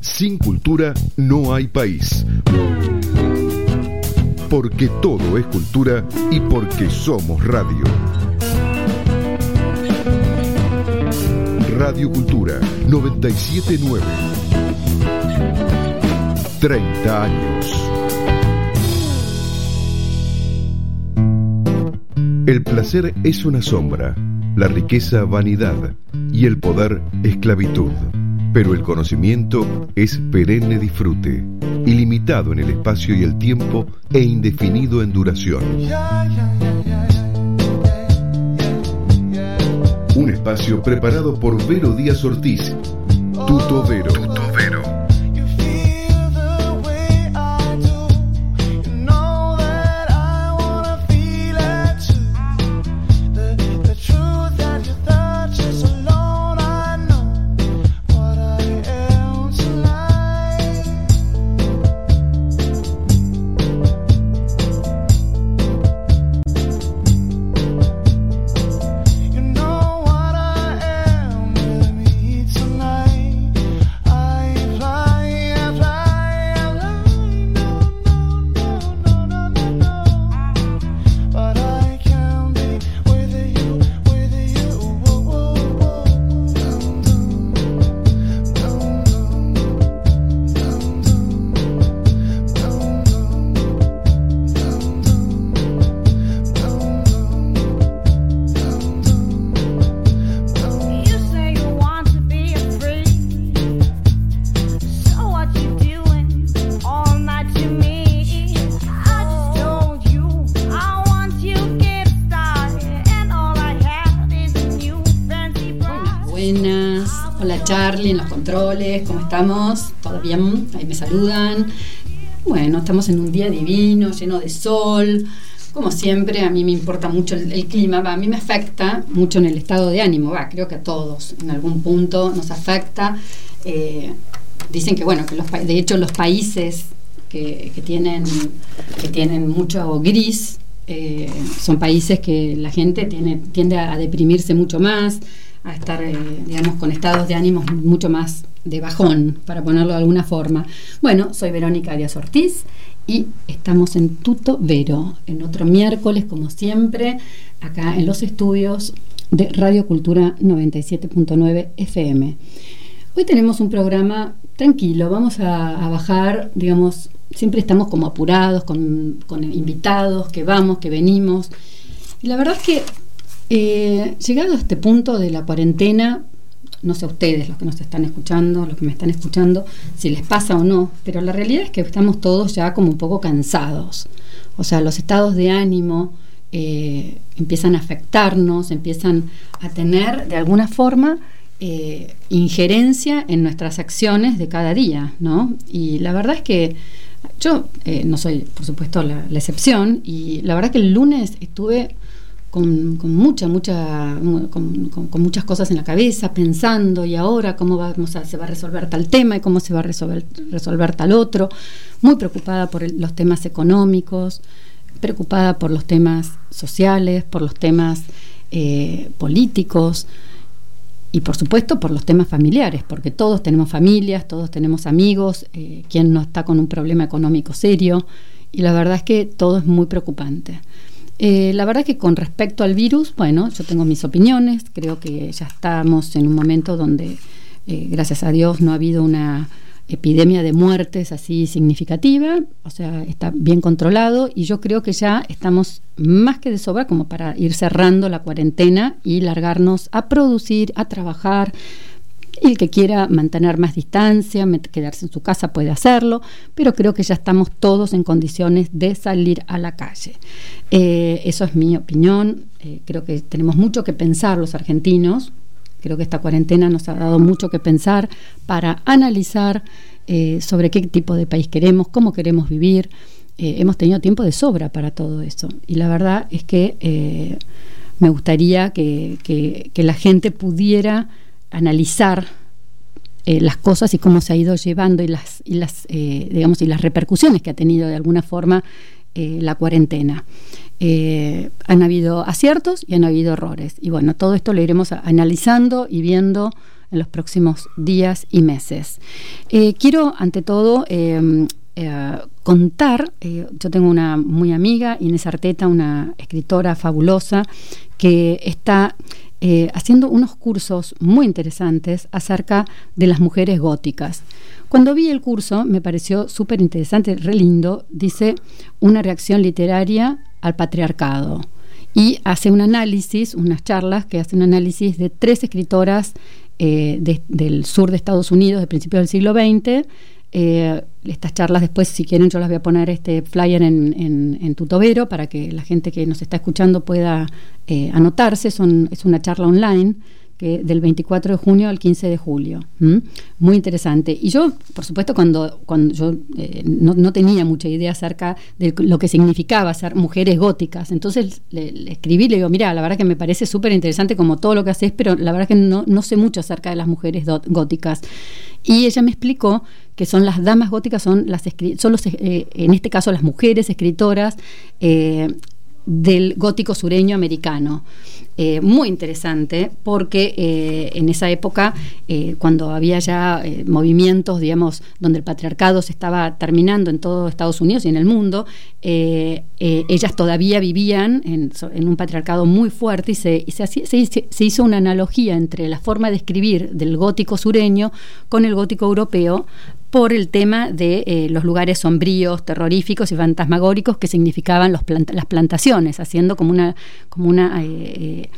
Sin cultura no hay país. Porque todo es cultura y porque somos radio. Radio Cultura 979. 30 años. El placer es una sombra, la riqueza vanidad y el poder esclavitud. Pero el conocimiento es perenne disfrute, ilimitado en el espacio y el tiempo e indefinido en duración. Un espacio preparado por Vero Díaz Ortiz, Tuto Vero. Charlie en los controles, ¿cómo estamos? ¿Todo bien? Ahí me saludan. Bueno, estamos en un día divino, lleno de sol. Como siempre, a mí me importa mucho el, clima, a mí me afecta mucho en el estado de ánimo, va, creo que a todos en algún punto nos afecta. Eh, dicen que, bueno, que los, de hecho los países que, tienen, que tienen mucho gris eh, son países que la gente tiene, tiende a deprimirse mucho más, a estar, eh, digamos, con estados de ánimos mucho más de bajón, para ponerlo de alguna forma. Bueno, soy Verónica Díaz Ortiz y estamos en Tuto Vero, en otro miércoles, como siempre, acá en los estudios de Radio Cultura 97.9 FM. Hoy tenemos un programa tranquilo, vamos a, bajar, digamos, siempre estamos como apurados, con invitados, que vamos, que venimos. Y la verdad es que eh, llegado a este punto de la cuarentena, no sé ustedes, los que nos están escuchando, los que me están escuchando, si les pasa o no, pero la realidad es que estamos todos ya como un poco cansados. O sea, los estados de ánimo eh, empiezan a afectarnos, empiezan a tener de alguna forma eh, injerencia en nuestras acciones de cada día, ¿no? Y la verdad es que yo no soy, por supuesto, la, la excepción, y la verdad que el lunes estuve con, con mucha, con, muchas cosas en la cabeza, pensando y ahora cómo vamos a, se va a resolver tal tema y cómo se va a resolver, resolver tal otro, muy preocupada por los temas económicos, preocupada por los temas sociales, por los temas eh, políticos y por supuesto por los temas familiares, porque todos tenemos familias, todos tenemos amigos, eh, quien no está con un problema económico serio, y la verdad es que todo es muy preocupante. Eh, la verdad que con respecto al virus, bueno, yo tengo mis opiniones, creo que ya estamos en un momento donde, eh, gracias a Dios, no ha habido una epidemia de muertes así significativa, o sea, está bien controlado y yo creo que ya estamos más que de sobra como para ir cerrando la cuarentena y largarnos a producir, a trabajar, el que quiera mantener más distancia, quedarse en su casa puede hacerlo, pero creo que ya estamos todos en condiciones de salir a la calle. Eh, eso es mi opinión. Eh, creo que tenemos mucho que pensar los argentinos. Creo que esta cuarentena nos ha dado mucho que pensar para analizar eh, sobre qué tipo de país queremos, cómo queremos vivir. hemos tenido tiempo de sobra para todo eso. Y la verdad es que me gustaría que la gente pudiera analizar eh, las cosas y cómo se ha ido llevando y las, eh, digamos, y las repercusiones que ha tenido de alguna forma eh, la cuarentena. han habido aciertos y han habido errores. Y bueno, todo esto lo iremos analizando y viendo en los próximos días y meses. Quiero, ante todo, contar, yo tengo una muy amiga, Inés Arteta, una escritora fabulosa, que está haciendo unos cursos muy interesantes acerca de las mujeres góticas. Cuando vi el curso me pareció súper interesante, re lindo, dice una reacción literaria al patriarcado y hace un análisis, unas charlas que hace un análisis de tres escritoras eh, del sur de Estados Unidos de principios del siglo XX. Eh, estas charlas después, si quieren, yo las voy a poner este flyer en, en, Tutobero para que la gente que nos está escuchando pueda eh, anotarse. Es una charla online del 24 de junio al 15 de julio. Muy interesante. Y yo, por supuesto, cuando, cuando yo eh, no, tenía mucha idea acerca de lo que significaba ser mujeres góticas, entonces le, escribí, le digo, mira, la verdad que me parece súper interesante como todo lo que haces, pero la verdad que no, no sé mucho acerca de las mujeres góticas. Y ella me explicó que son las damas góticas, son, las son los, eh, en este caso las mujeres escritoras eh, del gótico sureño americano. Eh, muy interesante porque eh, en esa época, eh, cuando había ya movimientos, digamos, donde el patriarcado se estaba terminando en todo Estados Unidos y en el mundo, ellas todavía vivían en, un patriarcado muy fuerte y, se, se, hizo una analogía entre la forma de escribir del gótico sureño con el gótico europeo por el tema de eh, los lugares sombríos, terroríficos y fantasmagóricos que significaban las plantaciones, haciendo como una, como una eh,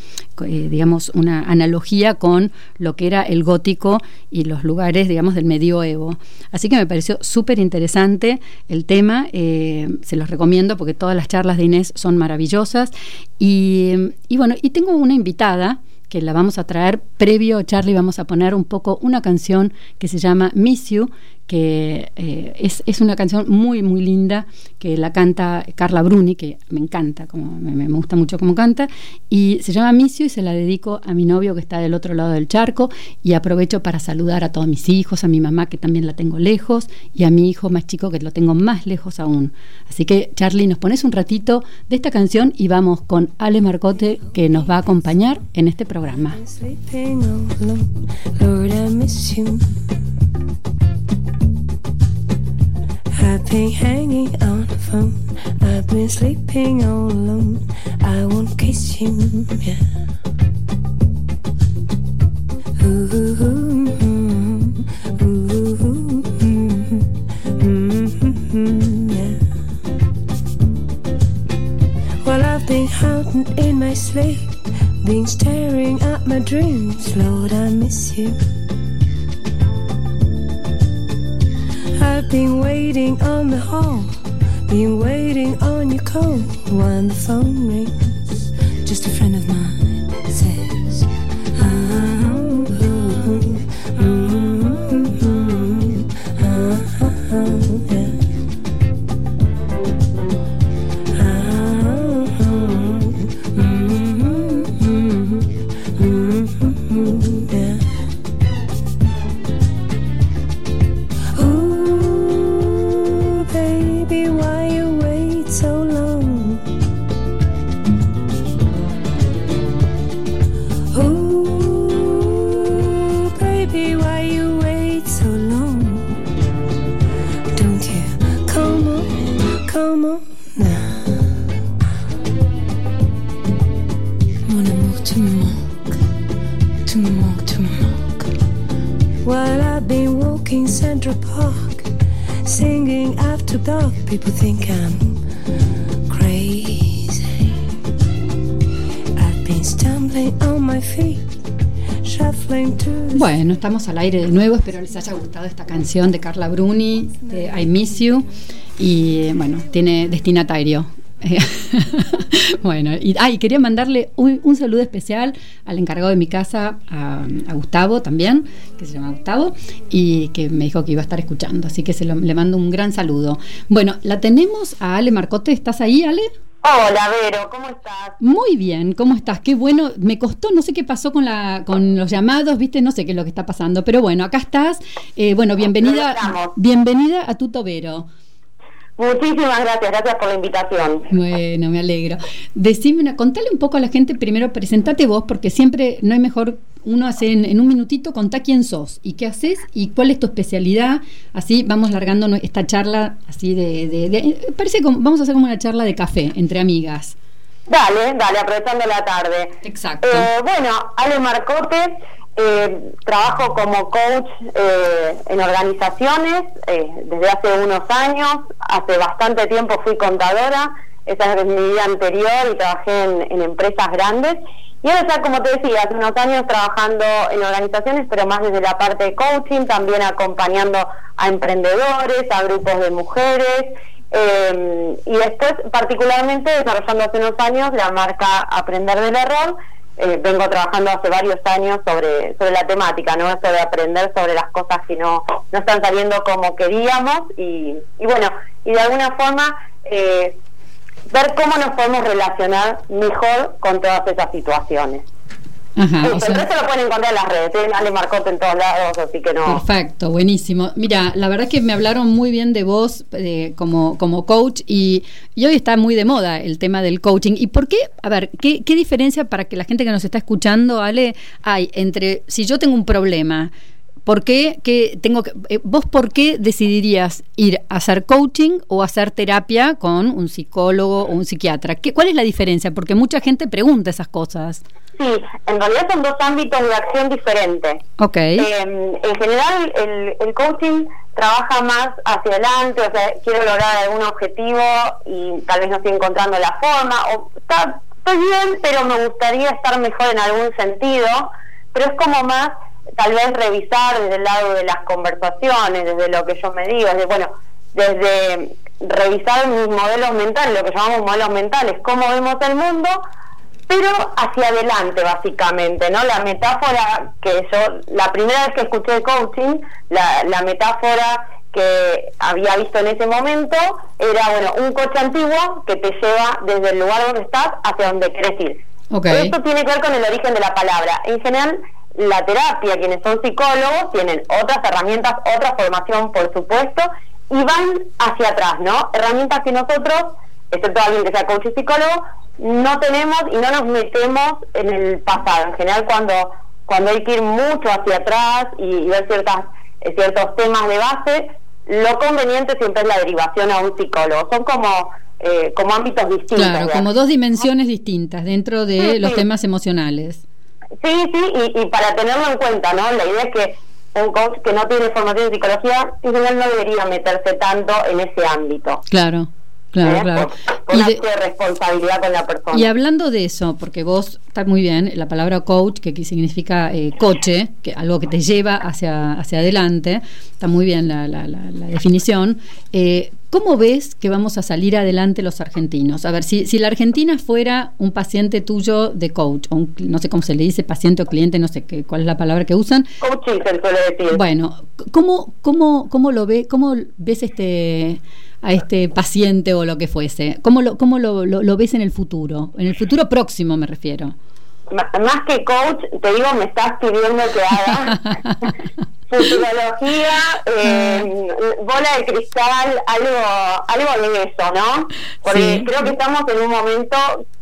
eh, digamos, una analogía con lo que era el gótico y los lugares, digamos, del medioevo. Así que me pareció súper interesante el tema, se los recomiendo porque todas las charlas de Inés son maravillosas. Y, y bueno, y tengo una invitada que la vamos a traer previo, Charlie, vamos a poner un poco una canción que se llama Miss You, que eh, es, una canción muy, muy linda, que la canta Carla Bruni, que me encanta, como me, gusta mucho cómo canta, y se llama Misio y se la dedico a mi novio que está del otro lado del charco, y aprovecho para saludar a todos mis hijos, a mi mamá que también la tengo lejos, y a mi hijo más chico que lo tengo más lejos aún. Así que, Charlie, nos pones un ratito de esta canción y vamos con Ale Marcote, que nos va a acompañar en este programa. I've been hanging on the phone. I've been sleeping all alone. I won't kiss you, yeah. Mm-hmm. Mm-hmm. Mm-hmm, yeah. Well, I've been hiding in my sleep, been staring at my dreams. Lord, I miss you. I've been waiting on the hall, been waiting on your call when the phone rings. Just a friend Bueno, estamos al aire de nuevo. Espero les haya gustado esta canción de Carla Bruni, de I Miss You. Y bueno, tiene destinatario. bueno, y, quería mandarle un, saludo especial al encargado de mi casa, a, Gustavo también, que se llama Gustavo, y que me dijo que iba a estar escuchando. Así que se le mando un gran saludo. Bueno, la tenemos a Ale Marcote. ¿Estás ahí, Ale? Hola, Vero, ¿cómo estás? Muy bien, ¿cómo estás? Qué bueno, me costó, no sé qué pasó con la con los llamados, ¿viste? No sé qué es lo que está pasando, pero bueno, acá estás. Eh, bueno, bienvenida bienvenida a Tuto Vero. Muchísimas gracias, gracias por la invitación. Bueno, me alegro. Decime una, contale un poco a la gente, primero presentate vos, porque siempre no hay mejor, uno hace en, un minutito, contá quién sos y qué haces y cuál es tu especialidad. Así vamos largando esta charla, así de, parece como, vamos a hacer como una charla de café entre amigas. Dale, dale, aprovechando la tarde. Exacto. Eh, bueno, Ale Marcote, eh, trabajo como coach eh, en organizaciones eh, desde hace unos años. Hace bastante tiempo fui contadora, esa es mi vida anterior y trabajé en, empresas grandes. Y ahora ya, como te decía, hace unos años trabajando en organizaciones, pero más desde la parte de coaching, también acompañando a emprendedores, a grupos de mujeres. y después, particularmente, desarrollando hace unos años la marca Aprender del Error, eh, vengo trabajando hace varios años sobre, sobre la temática, ¿no? De aprender sobre las cosas que no, no están saliendo como queríamos y, y bueno, y de alguna forma eh, ver cómo nos podemos relacionar mejor con todas esas situaciones. Ajá, lo pueden encontrar en las redes, ¿eh? Ale Marcote en todos lados, así que no. Perfecto, buenísimo. Mira, la verdad es que me hablaron muy bien de vos como, como coach y, hoy está muy de moda el tema del coaching. ¿Y por qué? A ver, ¿qué, ¿qué diferencia para que la gente que nos está escuchando, Ale, hay entre si yo tengo un problema ¿Por qué que tengo que, eh, vos por qué decidirías ir a hacer coaching o hacer terapia con un psicólogo o un psiquiatra? ¿Qué, ¿Cuál es la diferencia? Porque mucha gente pregunta esas cosas. Sí, en realidad son dos ámbitos de acción diferentes. Ok. Em, en general, el, coaching trabaja más hacia adelante, o sea, quiero lograr algún objetivo y tal vez no estoy encontrando la forma, o está, estoy bien, pero me gustaría estar mejor en algún sentido, pero es como más tal vez revisar desde el lado de las conversaciones, desde lo que yo me digo, desde, bueno, desde revisar mis modelos mentales, lo que llamamos modelos mentales, cómo vemos el mundo, pero hacia adelante básicamente, ¿no? La metáfora que yo, la primera vez que escuché coaching, la, la metáfora que había visto en ese momento era, bueno, un coche antiguo que te lleva desde el lugar donde estás hacia donde querés ir. Okay. Esto tiene que ver con el origen de la palabra. En general, la terapia, quienes son psicólogos, tienen otras herramientas, otra formación, por supuesto, y van hacia atrás, ¿no? Herramientas que nosotros, excepto alguien que sea coach y psicólogo, no tenemos y no nos metemos en el pasado. En general, cuando, cuando hay que ir mucho hacia atrás y, ver ciertas, eh, ciertos temas de base, lo conveniente siempre es la derivación a un psicólogo. Son como eh, como ámbitos distintos. Claro, como dos dimensiones distintas dentro de los temas emocionales. Sí, sí, y, para tenerlo en cuenta, ¿no? La idea es que un coach que no tiene formación en psicología, en general no debería meterse tanto en ese ámbito. Claro. Claro, ¿Eh? claro. y de, responsabilidad con la persona. Y hablando de eso, porque vos está muy bien, la palabra coach, que aquí significa eh, coche, que algo que te lleva hacia, hacia adelante, está muy bien la, la, la, definición. Eh, ¿Cómo ves que vamos a salir adelante los argentinos? A ver, si, si la Argentina fuera un paciente tuyo de coach, o no sé cómo se le dice, paciente o cliente, no sé qué, cuál es la palabra que usan. Coaching se suele decir. Bueno, ¿cómo, cómo, cómo lo ve, cómo ves este a este paciente o lo que fuese? ¿Cómo lo, cómo lo, lo, ves en el futuro? En el futuro próximo me refiero. Más que coach, te digo, me estás pidiendo que haga futurología, eh, bola de cristal, algo, algo de eso, ¿no? Porque creo que estamos en un momento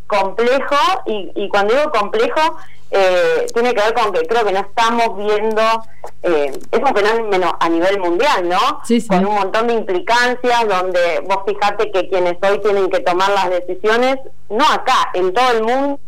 complejo y, y cuando digo complejo eh, tiene que ver con que creo que no estamos viendo, eh, es un fenómeno a nivel mundial, ¿no? Con un montón de implicancias donde vos fijate que quienes hoy tienen que tomar las decisiones, no acá, en todo el mundo,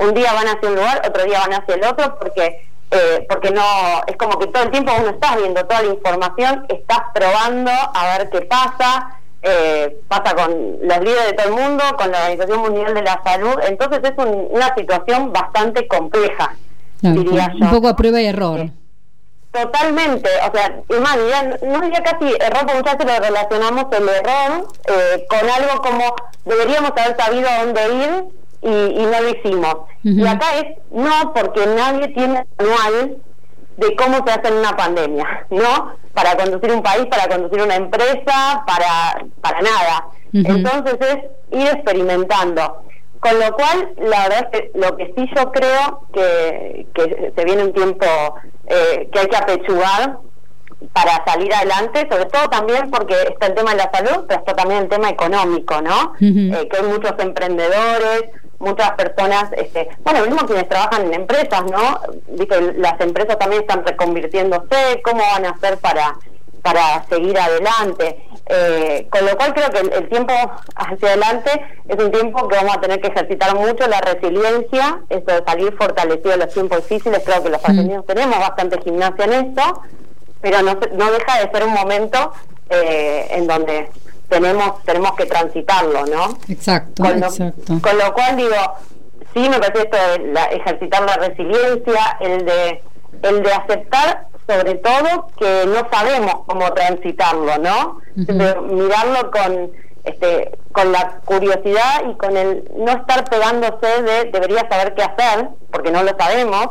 un día van hacia un lugar, otro día van hacia el otro, porque eh, porque no es como que todo el tiempo uno está viendo toda la información, estás probando a ver qué pasa, eh, pasa con los líderes de todo el mundo, con la Organización Mundial de la Salud, entonces es una situación bastante compleja, diría yo. Un poco a prueba y error. Totalmente, o sea, más, no diría casi error, porque muchas veces lo relacionamos el error eh, con algo como deberíamos haber sabido a dónde ir y, no lo hicimos. Y acá es no, porque nadie tiene manual de cómo se hace en una pandemia, ¿no? Para conducir un país, para conducir una empresa, para, para nada. Entonces es ir experimentando. Con lo cual, la verdad es que lo que sí yo creo que, que se viene un tiempo eh, que hay que apechugar, para salir adelante, sobre todo también porque está el tema de la salud, pero está también el tema económico, ¿no? Eh, que hay muchos emprendedores, muchas personas, este, bueno, mismo quienes trabajan en empresas, ¿no? Dice, las empresas también están reconvirtiéndose, ¿cómo van a hacer para, para seguir adelante? Eh, con lo cual creo que el, tiempo hacia adelante es un tiempo que vamos a tener que ejercitar mucho la resiliencia, eso de salir fortalecido en los tiempos difíciles, creo que los mm. argentinos tenemos bastante gimnasia en eso, pero no, no deja de ser un momento eh, en donde tenemos tenemos que transitarlo, ¿no? Exacto, con lo, exacto. Con lo cual digo, sí me parece esto de ejercitar la resiliencia, el de el de aceptar sobre todo que no sabemos cómo transitarlo, ¿no? Mirarlo con este con la curiosidad y con el no estar pegándose de debería saber qué hacer, porque no lo sabemos,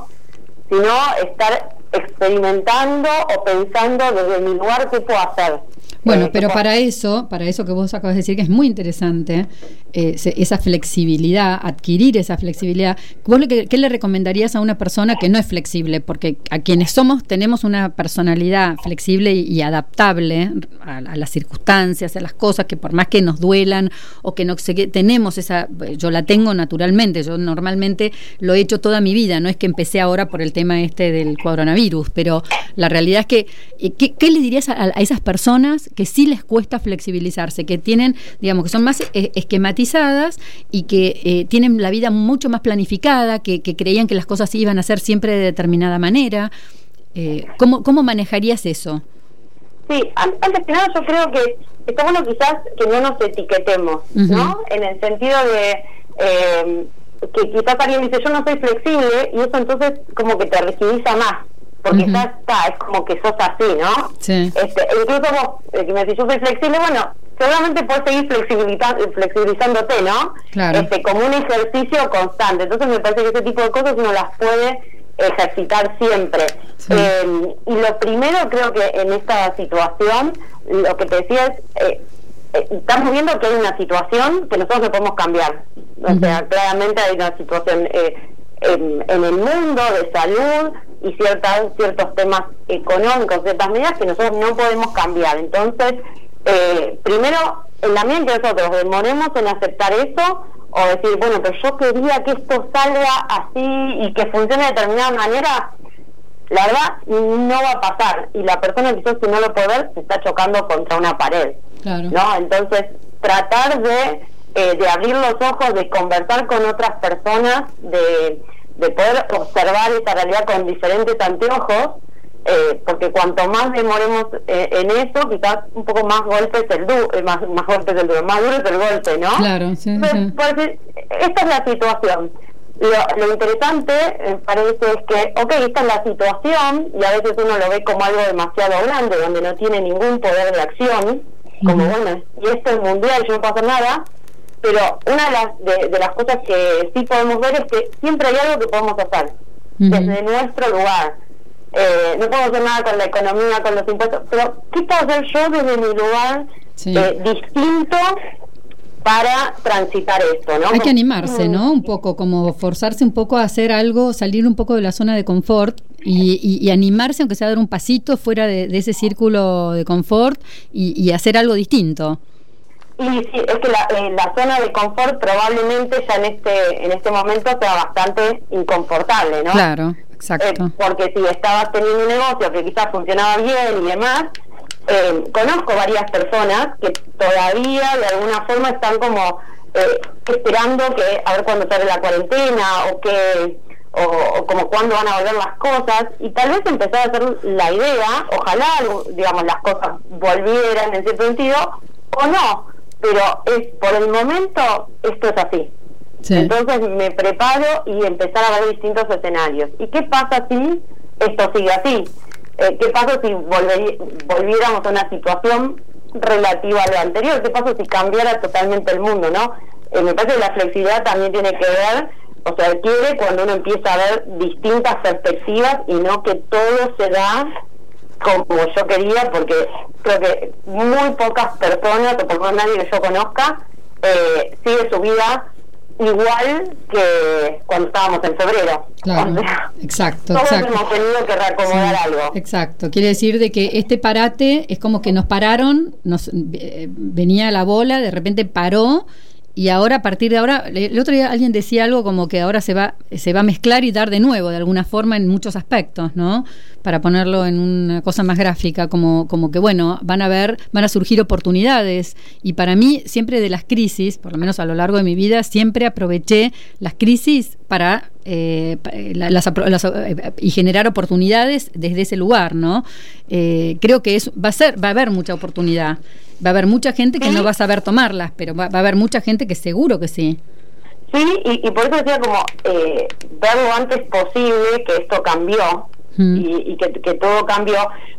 sino estar experimentando o pensando desde mi lugar qué puedo hacer. Bueno, pero para eso, para eso que vos acabas de decir, que es muy interesante, eh, esa flexibilidad, adquirir esa flexibilidad, ¿vos le, ¿qué le recomendarías a una persona que no es flexible? Porque a quienes somos tenemos una personalidad flexible y, adaptable a, las circunstancias, a las cosas que por más que nos duelan o que no tenemos esa, yo la tengo naturalmente, yo normalmente lo he hecho toda mi vida, no es que empecé ahora por el tema este del coronavirus, pero la realidad es que, eh, ¿qué, le dirías a esas personas? Que sí les cuesta flexibilizarse, que tienen, digamos, que son más eh, esquematizadas y que eh, tienen la vida mucho más planificada, que, creían que las cosas iban a ser siempre de determinada manera. Eh, ¿cómo, ¿Cómo manejarías eso? Sí, antes que nada yo creo que está bueno quizás que no nos etiquetemos, ¿no? En el sentido de que quizás alguien dice yo no soy flexible y eso entonces como que te rigidiza más porque ya está, es como que sos así, ¿no? Sí. Este, incluso vos, eh, que me decís, yo soy flexible, bueno, seguramente puedes seguir flexibilizándote, ¿no? Claro. Este, como un ejercicio constante. Entonces me parece que ese tipo de cosas uno las puede ejercitar siempre. Eh, y lo primero creo que en esta situación, lo que te decía es, eh, eh, estamos viendo que hay una situación que nosotros no podemos cambiar. O sea, claramente hay una situación eh, en, en, el mundo de salud, y ciertas, ciertos temas económicos, ciertas medidas que nosotros no podemos cambiar. Entonces, eh, primero, en la mente de nosotros, demoremos en aceptar eso o decir, bueno, pero yo quería que esto salga así y que funcione de determinada manera, la verdad no va a pasar y la persona quizás si no lo puede ver se está chocando contra una pared. ¿no? Entonces, tratar de, eh, de abrir los ojos, de conversar con otras personas, de de poder observar esa realidad con diferentes anteojos, eh, porque cuanto más demoremos eh, en eso, quizás un poco más golpes el duro, eh, más, más golpes el duro, más duro es el golpe, ¿no? Claro, sí, esta es la situación. Lo, lo interesante, parece, es que, ok, esta es la situación, y a veces uno lo ve como algo demasiado grande, donde no tiene ningún poder de acción, como, bueno, y esto es mundial, yo no puedo hacer nada, pero una de las, de, las cosas que sí podemos ver es que siempre hay algo que podemos hacer desde nuestro lugar. Eh, no podemos hacer nada con la economía, con los impuestos, pero ¿qué puedo hacer yo desde mi lugar eh, distinto para transitar esto, ¿no? Hay que animarse, ¿no? Un poco, como forzarse un poco a hacer algo, salir un poco de la zona de confort y, animarse, aunque sea dar un pasito fuera de, ese círculo de confort y hacer algo distinto. Y sí, es que la, eh, la, zona de confort probablemente ya en este en este momento sea bastante inconfortable, ¿no? Claro, exacto. Eh, porque si estabas teniendo un negocio que quizás funcionaba bien y demás, eh, conozco varias personas que todavía de alguna forma están como esperando que a ver cuándo sale la cuarentena o que o, como cuándo van a volver las cosas y tal vez empezar a hacer la idea, ojalá digamos las cosas volvieran en cierto sentido o no, pero es por el momento esto es así. Entonces me preparo y empezar a ver distintos escenarios. ¿Y qué pasa si esto sigue así? Eh, ¿Qué pasa si volviéramos a una situación relativa a lo anterior? ¿Qué pasa si cambiara totalmente el mundo? no eh, Me parece que la flexibilidad también tiene que ver, o sea, quiere cuando uno empieza a ver distintas perspectivas y no que todo se da como yo quería, porque creo que muy pocas personas, o por lo menos nadie que yo conozca, eh, sigue su vida igual que cuando estábamos en febrero. Claro, exacto. Todos exacto. hemos tenido que reacomodar Sí, algo. Exacto, quiere decir de que este parate es como que nos pararon, nos eh, venía la bola, de repente paró y ahora a partir de ahora, el otro día alguien decía algo como que ahora se va se va a mezclar y dar de nuevo de alguna forma en muchos aspectos, ¿no? Para ponerlo en una cosa más gráfica, como como que bueno, van a ver, van a surgir oportunidades y para mí siempre de las crisis, por lo menos a lo largo de mi vida, siempre aproveché las crisis para eh, eh, la- las, las, eh, y generar oportunidades desde ese lugar, ¿no? Eh, creo que es, va a ser, va a haber mucha oportunidad. Va a haber mucha gente que no va a saber tomarlas, pero va, va a haber mucha gente que seguro que sí. Sí, y, y por eso decía como eh, ver lo antes posible que esto cambió Mm. y, y que, que todo cambió.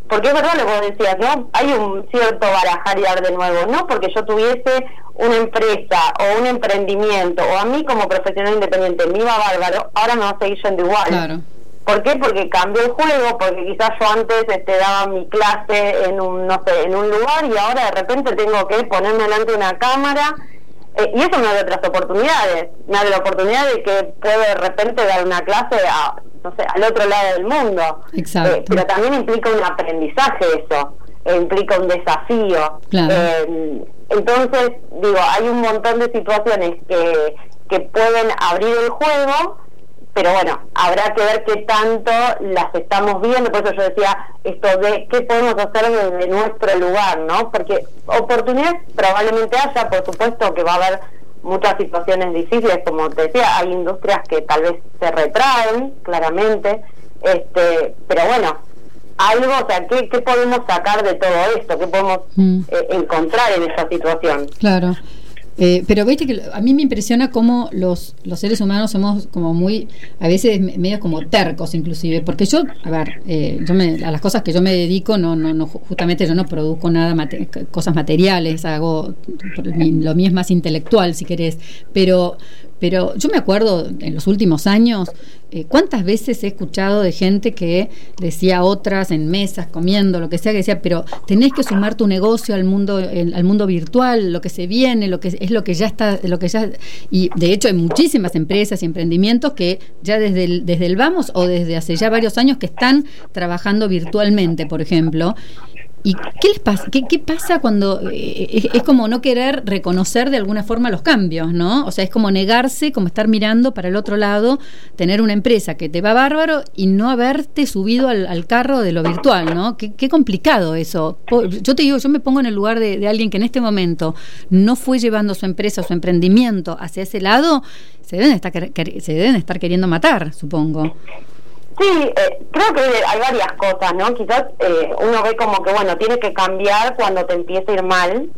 Porque es verdad lo que vos decías, ¿no? Hay un cierto barajar y dar de nuevo, no porque yo tuviese una empresa o un emprendimiento o a mí como profesional independiente me iba bárbaro, ahora me va a seguir yendo igual. Claro. ¿Por qué? Porque cambió el juego, porque quizás yo antes este, daba mi clase en un, no sé, en un lugar y ahora de repente tengo que ponerme delante de una cámara eh, y eso me abre otras oportunidades. Me abre la oportunidad de que puedo de repente dar una clase a, no sé, al otro lado del mundo. Exacto. Eh, pero también implica un aprendizaje eso, eh, implica un desafío. Claro. Eh, entonces, digo, hay un montón de situaciones que, que pueden abrir el juego pero bueno, habrá que ver qué tanto las estamos viendo, por eso yo decía esto de qué podemos hacer desde nuestro lugar, ¿no? Porque oportunidades probablemente haya, por supuesto que va a haber muchas situaciones difíciles, como te decía, hay industrias que tal vez se retraen, claramente, este, pero bueno, algo, o sea, ¿qué, qué podemos sacar de todo esto? ¿Qué podemos Mm. eh, encontrar en esa situación? Claro. Eh, pero viste que a mí me impresiona cómo los, los seres humanos somos como muy, a veces me- medio como tercos inclusive, porque yo, a ver, eh, yo me, a las cosas que yo me dedico, no, no, no ju- justamente yo no produzco nada, mate- cosas materiales, hago, lo mío es más intelectual si querés, pero, pero yo me acuerdo en los últimos años, eh, cuántas veces he escuchado de gente que decía otras en mesas, comiendo, lo que sea, que decía, pero tenés que sumar tu negocio al mundo, el- al mundo virtual, lo que se viene, lo que es lo que ya está, lo que ya y de hecho hay muchísimas empresas y emprendimientos que ya desde el, desde el vamos o desde hace ya varios años que están trabajando virtualmente, por ejemplo. ¿Y qué les pasa? ¿Qué, qué pasa cuando eh, es, como no querer reconocer de alguna forma los cambios, ¿no? O sea, es como negarse, como estar mirando para el otro lado, tener una empresa que te va bárbaro y no haberte subido al, carro de lo virtual, ¿no? Qué, complicado eso. Yo te digo, yo me pongo en el lugar de, de alguien que en este momento no fue llevando su empresa, su emprendimiento hacia ese lado, se deben estar, se deben estar queriendo matar, supongo. Sí, eh, creo que hay varias cosas, ¿no? Quizás eh, uno ve como que, bueno, tiene que cambiar cuando te empieza a ir mal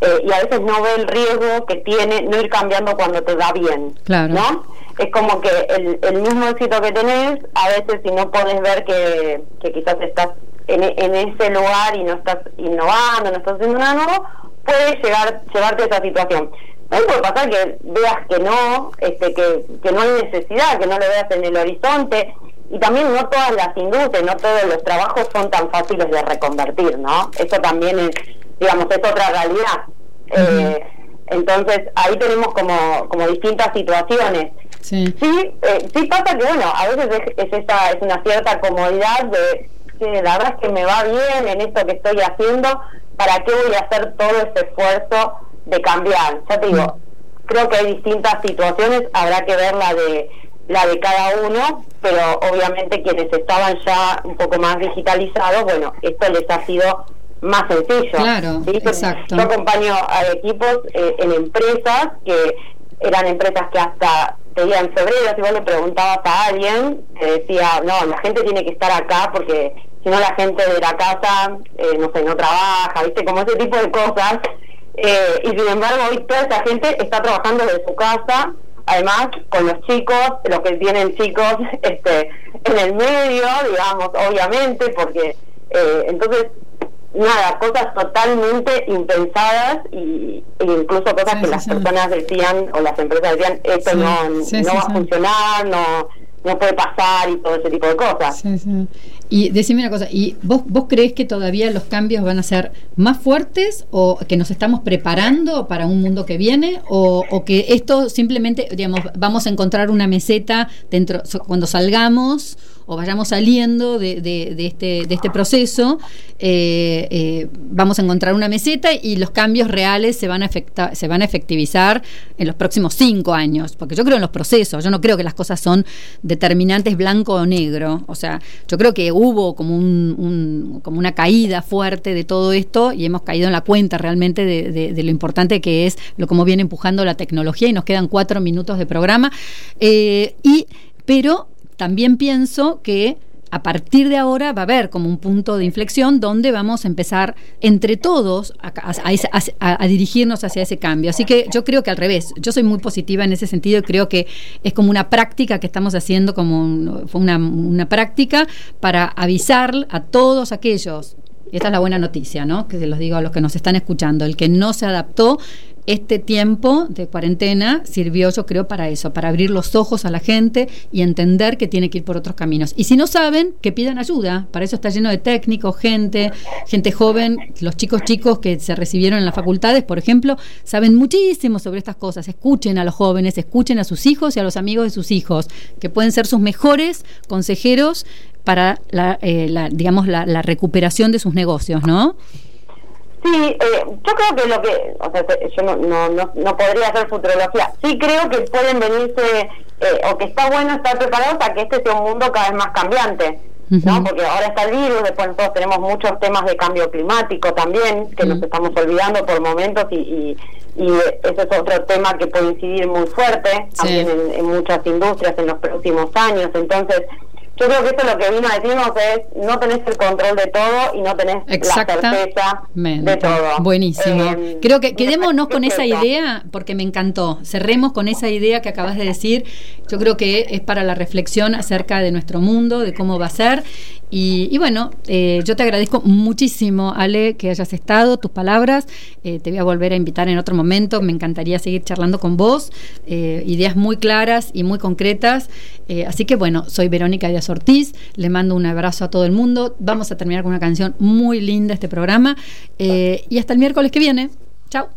eh, y a veces no ve el riesgo que tiene no ir cambiando cuando te va bien, Claro. ¿no? Es como que el, el mismo éxito que tenés, a veces si no podés ver que, que quizás estás en, e- en ese lugar y no estás innovando, no estás haciendo nada nuevo, puede llegar llevarte a esa situación. También puede pasar que veas que no, este, que, que no hay necesidad, que no lo veas en el horizonte. Y también no todas las industrias, no todos los trabajos son tan fáciles de reconvertir, ¿no? Eso también es, digamos, es otra realidad. Eh, entonces, ahí tenemos como, como distintas situaciones. Sí. Sí, eh, sí pasa que, bueno, a veces es, es, esa, es una cierta comodidad de que la verdad es que me va bien en esto que estoy haciendo, ¿para qué voy a hacer todo ese esfuerzo de cambiar? Ya te digo, creo que hay distintas situaciones, habrá que ver la de la de cada uno, pero obviamente quienes estaban ya un poco más digitalizados, bueno, esto les ha sido más sencillo. Claro, exacto. Yo acompaño a equipos eh, en empresas que eran empresas que hasta te diía en febrero, si vos le preguntabas a alguien, te decía, no, la gente tiene que estar acá porque si no la gente de la casa, eh, no sé, no trabaja, ¿viste? Como ese tipo de cosas. Eh, y sin embargo, hoy toda esa gente está trabajando desde su casa, además con los chicos, los que tienen chicos este en el medio, digamos, obviamente, porque eh, entonces nada, cosas totalmente impensadas y, e incluso cosas Sí, que sí, las sí. personas decían o las empresas decían esto no, no va a funcionar, no no puede pasar y todo ese tipo de cosas. Sí, sí. Y decime una cosa, ¿y vos, vos crees que todavía los cambios van a ser más fuertes o que nos estamos preparando para un mundo que viene o, o que esto simplemente, digamos, vamos a encontrar una meseta dentro cuando salgamos o vayamos saliendo de, de, este, de este proceso, eh, eh, vamos a encontrar una meseta y los cambios reales se van, a se van a efectivizar en los próximos cinco años, porque yo creo en los procesos, yo no creo que las cosas son determinantes blanco o negro, o sea, yo creo que hubo como, un, como una caída fuerte de todo esto y hemos caído en la cuenta realmente de, lo importante que es lo como viene empujando la tecnología y nos quedan cuatro minutos de programa. Eh, y, pero también pienso que a partir de ahora va a haber como un punto de inflexión donde vamos a empezar entre todos a, dirigirnos hacia ese cambio. Así que yo creo que al revés, yo soy muy positiva en ese sentido y creo que es como una práctica que estamos haciendo, como una, una práctica para avisar a todos aquellos y esta es la buena noticia, ¿no? Que se los digo a los que nos están escuchando. El que no se adaptó este tiempo de cuarentena sirvió, yo creo, para eso, para abrir los ojos a la gente y entender que tiene que ir por otros caminos. Y si no saben, que pidan ayuda. Para eso está lleno de técnicos, gente, gente joven, los chicos chicos que se recibieron en las facultades, por ejemplo, saben muchísimo sobre estas cosas. Escuchen a los jóvenes, escuchen a sus hijos y a los amigos de sus hijos, que pueden ser sus mejores consejeros para la, eh, digamos, la, la recuperación de sus negocios, ¿no? Sí, eh, yo creo que lo que, o sea, yo no, no, no, podría hacer futurología. Sí creo que pueden venirse, eh, o que está bueno estar preparados para que este sea un mundo cada vez más cambiante. ¿no? Porque ahora está el virus, después nosotros tenemos muchos temas de cambio climático también, que nos estamos olvidando por momentos y, y, ese es otro tema que puede incidir muy fuerte también en, en, muchas industrias en los próximos años. Entonces, yo creo que esto lo que vino a decirnos es no tenés el control de todo y no tenés la certeza de todo. Buenísimo. Eh, creo que quedémonos con esa idea porque me encantó. Cerremos con esa idea que acabas de decir. Yo creo que es para la reflexión acerca de nuestro mundo, de cómo va a ser y, bueno, eh, yo te agradezco muchísimo, Ale, que hayas estado, tus palabras. Eh, te voy a volver a invitar en otro momento. Me encantaría seguir charlando con vos. Ideas muy claras y muy concretas. así que bueno, soy Verónica Díaz Ortiz. Le mando un abrazo a todo el mundo. Vamos a terminar con una canción muy linda este programa. y hasta el miércoles que viene. Chao.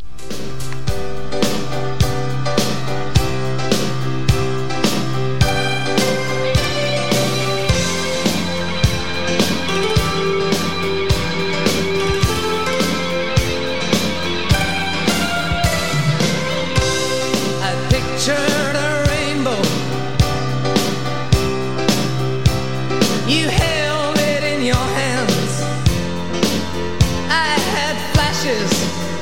ashes.